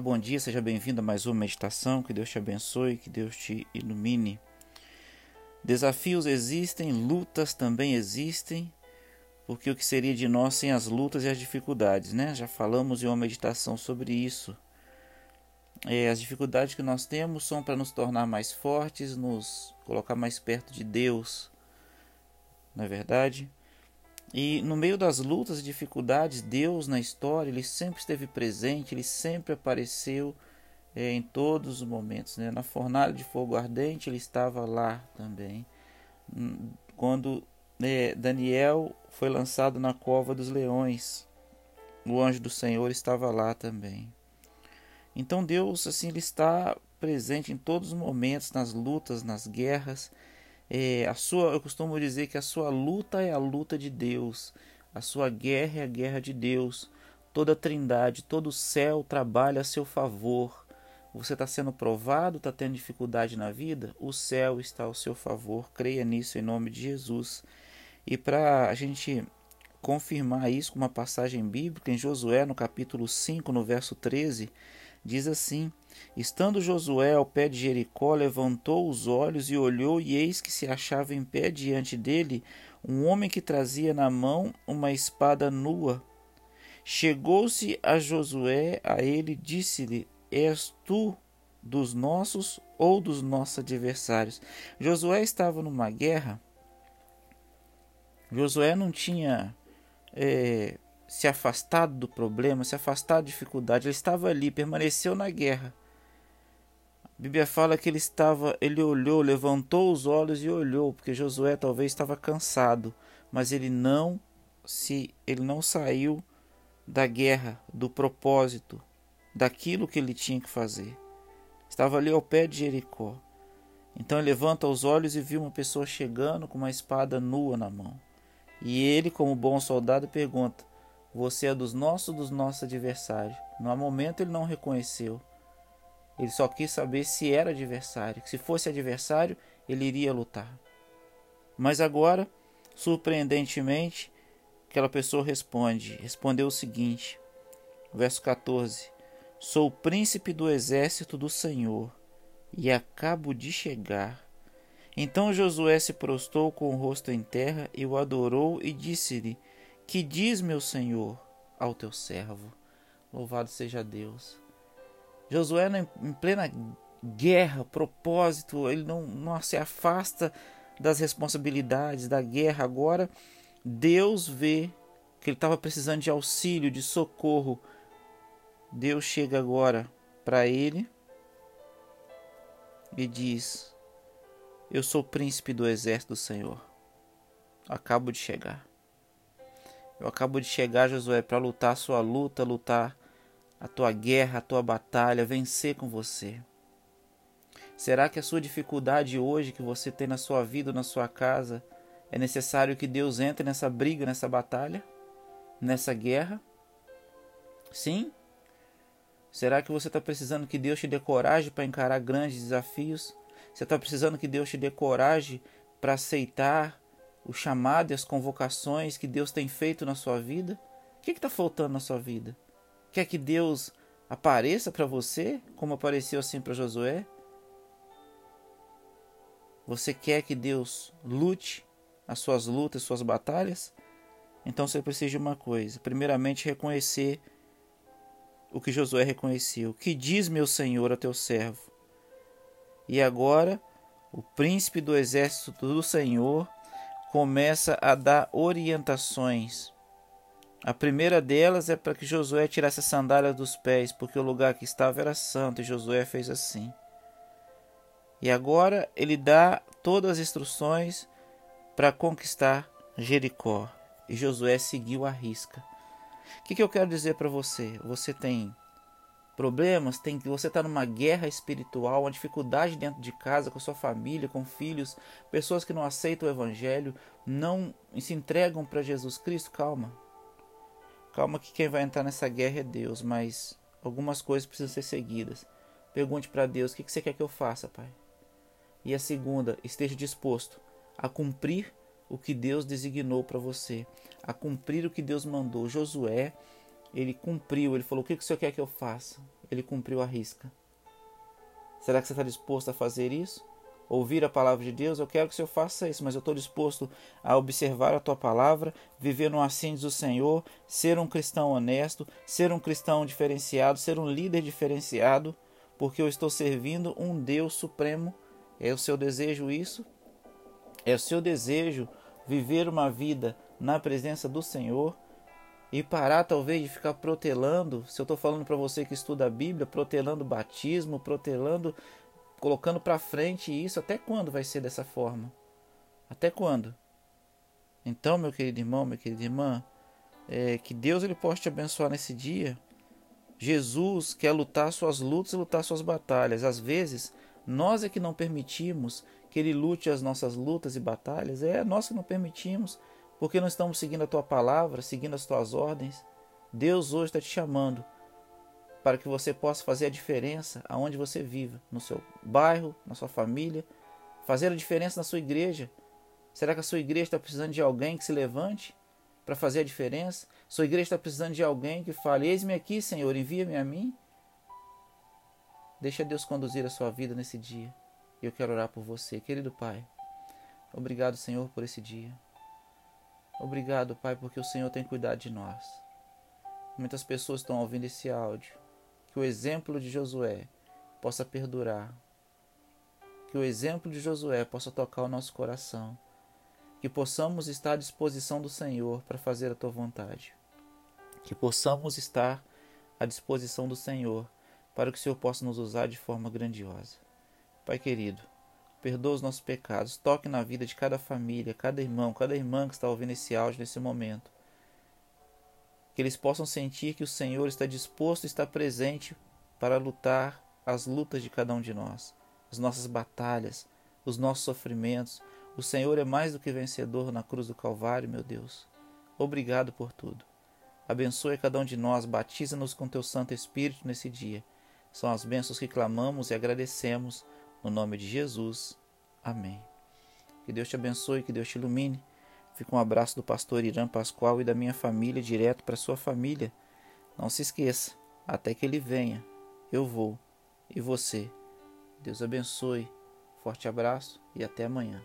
Bom dia, seja bem-vindo a mais uma meditação. Que Deus te abençoe, que Deus te ilumine. Desafios existem, lutas também existem, porque o que seria de nós sem as lutas e as dificuldades, né? Já falamos em uma meditação sobre isso. É, as dificuldades que nós temos são para nos tornar mais fortes, nos colocar mais perto de Deus, não é verdade? E no meio das lutas e dificuldades, Deus na história, ele sempre esteve presente, ele sempre apareceu é, em todos os momentos. Né? Na fornalha de fogo ardente, ele estava lá também. Hum, quando é, Daniel foi lançado na cova dos leões, o anjo do Senhor estava lá também. Então Deus, assim, ele está presente em todos os momentos, nas lutas, nas guerras. É, a sua, eu costumo dizer que a sua luta é a luta de Deus, a sua guerra é a guerra de Deus. Toda a trindade, todo o céu trabalha a seu favor. Você está sendo provado, está tendo dificuldade na vida? O céu está ao seu favor. Creia nisso em nome de Jesus. E para a gente confirmar isso com uma passagem bíblica, em Josué, no capítulo 5, no verso 13, diz assim: Estando Josué ao pé de Jericó, levantou os olhos e olhou, e eis que se achava em pé diante dele um homem que trazia na mão uma espada nua. Chegou-se a Josué a ele disse-lhe: És tu dos nossos ou dos nossos adversários? Josué estava numa guerra. Josué não tinha é, se afastado do problema, se afastado da dificuldade. Ele estava ali, permaneceu na guerra. A Bíblia fala que ele estava, ele olhou, levantou os olhos e olhou, porque Josué talvez estava cansado, mas ele não se ele não saiu da guerra, do propósito, daquilo que ele tinha que fazer. Estava ali ao pé de Jericó. Então ele levanta os olhos e viu uma pessoa chegando com uma espada nua na mão. E ele, como bom soldado, pergunta: Você é dos nossos dos nossos adversários? No momento ele não reconheceu. Ele só quis saber se era adversário, se fosse adversário, ele iria lutar. Mas agora, surpreendentemente, aquela pessoa responde, respondeu o seguinte, verso 14: Sou príncipe do exército do Senhor e acabo de chegar. Então Josué se prostrou com o rosto em terra e o adorou e disse-lhe: Que diz meu senhor ao teu servo? Louvado seja Deus. Josué, em plena guerra, propósito, ele não, não se afasta das responsabilidades da guerra. Agora, Deus vê que ele estava precisando de auxílio, de socorro. Deus chega agora para ele e diz: Eu sou príncipe do exército do Senhor. Acabo de chegar. Eu acabo de chegar, Josué, para lutar a sua luta, lutar a tua guerra, a tua batalha, vencer com você? Será que a sua dificuldade hoje que você tem na sua vida, na sua casa, é necessário que Deus entre nessa briga, nessa batalha, nessa guerra? Sim? Será que você está precisando que Deus te dê coragem para encarar grandes desafios? Você está precisando que Deus te dê coragem para aceitar o chamado e as convocações que Deus tem feito na sua vida? O que está faltando na sua vida? Quer que Deus apareça para você, como apareceu assim para Josué? Você quer que Deus lute as suas lutas, suas batalhas? Então você precisa de uma coisa: primeiramente, reconhecer o que Josué reconheceu. Que diz meu senhor a teu servo? E agora, o príncipe do exército do Senhor começa a dar orientações a primeira delas é para que Josué tirasse a sandália dos pés, porque o lugar que estava era santo, e Josué fez assim. E agora ele dá todas as instruções para conquistar Jericó. E Josué seguiu a risca. O que, que eu quero dizer para você? Você tem problemas, tem você está numa guerra espiritual, uma dificuldade dentro de casa, com sua família, com filhos, pessoas que não aceitam o evangelho, não se entregam para Jesus Cristo, calma. Calma que quem vai entrar nessa guerra é Deus, mas algumas coisas precisam ser seguidas. Pergunte para Deus: o que você quer que eu faça, Pai? E a segunda, esteja disposto a cumprir o que Deus designou para você, a cumprir o que Deus mandou. Josué, ele cumpriu, ele falou: O que o Senhor quer que eu faça? ele cumpriu a risca. Será que você está disposto a fazer isso? Ouvir a palavra de Deus? Eu quero que o Senhor faça isso, mas eu estou disposto a observar a tua palavra, viver no assim do Senhor, ser um cristão honesto, ser um cristão diferenciado, ser um líder diferenciado, porque eu estou servindo um Deus supremo. É o seu desejo isso? É o seu desejo viver uma vida na presença do Senhor? E parar talvez de ficar protelando, se eu estou falando para você que estuda a Bíblia, protelando batismo, protelando, colocando para frente isso, até quando vai ser dessa forma? Até quando? Então, meu querido irmão, minha querida irmã, é, que Deus ele possa te abençoar nesse dia. Jesus quer lutar suas lutas e lutar suas batalhas. Às vezes, nós é que não permitimos que Ele lute as nossas lutas e batalhas. É nós que não permitimos porque não estamos seguindo a tua palavra, seguindo as tuas ordens. Deus hoje está te chamando para que você possa fazer a diferença aonde você vive, no seu bairro, na sua família, fazer a diferença na sua igreja. Será que a sua igreja está precisando de alguém que se levante para fazer a diferença? Sua igreja está precisando de alguém que fale: Eis-me aqui, Senhor, envia-me a mim. Deixa Deus conduzir a sua vida nesse dia. Eu quero orar por você, querido Pai. Obrigado, Senhor, por esse dia. Obrigado, Pai, porque o Senhor tem cuidado de nós. Muitas pessoas estão ouvindo esse áudio. Que o exemplo de Josué possa perdurar. Que o exemplo de Josué possa tocar o nosso coração. Que possamos estar à disposição do Senhor para fazer a tua vontade. Que possamos estar à disposição do Senhor para que o Senhor possa nos usar de forma grandiosa. Pai querido, perdoa os nossos pecados, toque na vida de cada família, cada irmão, cada irmã que está ouvindo esse áudio nesse momento. Que eles possam sentir que o Senhor está disposto está presente para lutar as lutas de cada um de nós, as nossas batalhas, os nossos sofrimentos. O Senhor é mais do que vencedor na cruz do Calvário, meu Deus. Obrigado por tudo. Abençoe cada um de nós, batiza-nos com teu Santo Espírito nesse dia. São as bênçãos que clamamos e agradecemos no nome de Jesus. Amém. Que Deus te abençoe, que Deus te ilumine. Fica um abraço do pastor Irã Pascoal e da minha família direto para sua família. Não se esqueça, até que ele venha, eu vou. E você? Deus abençoe. Forte abraço e até amanhã.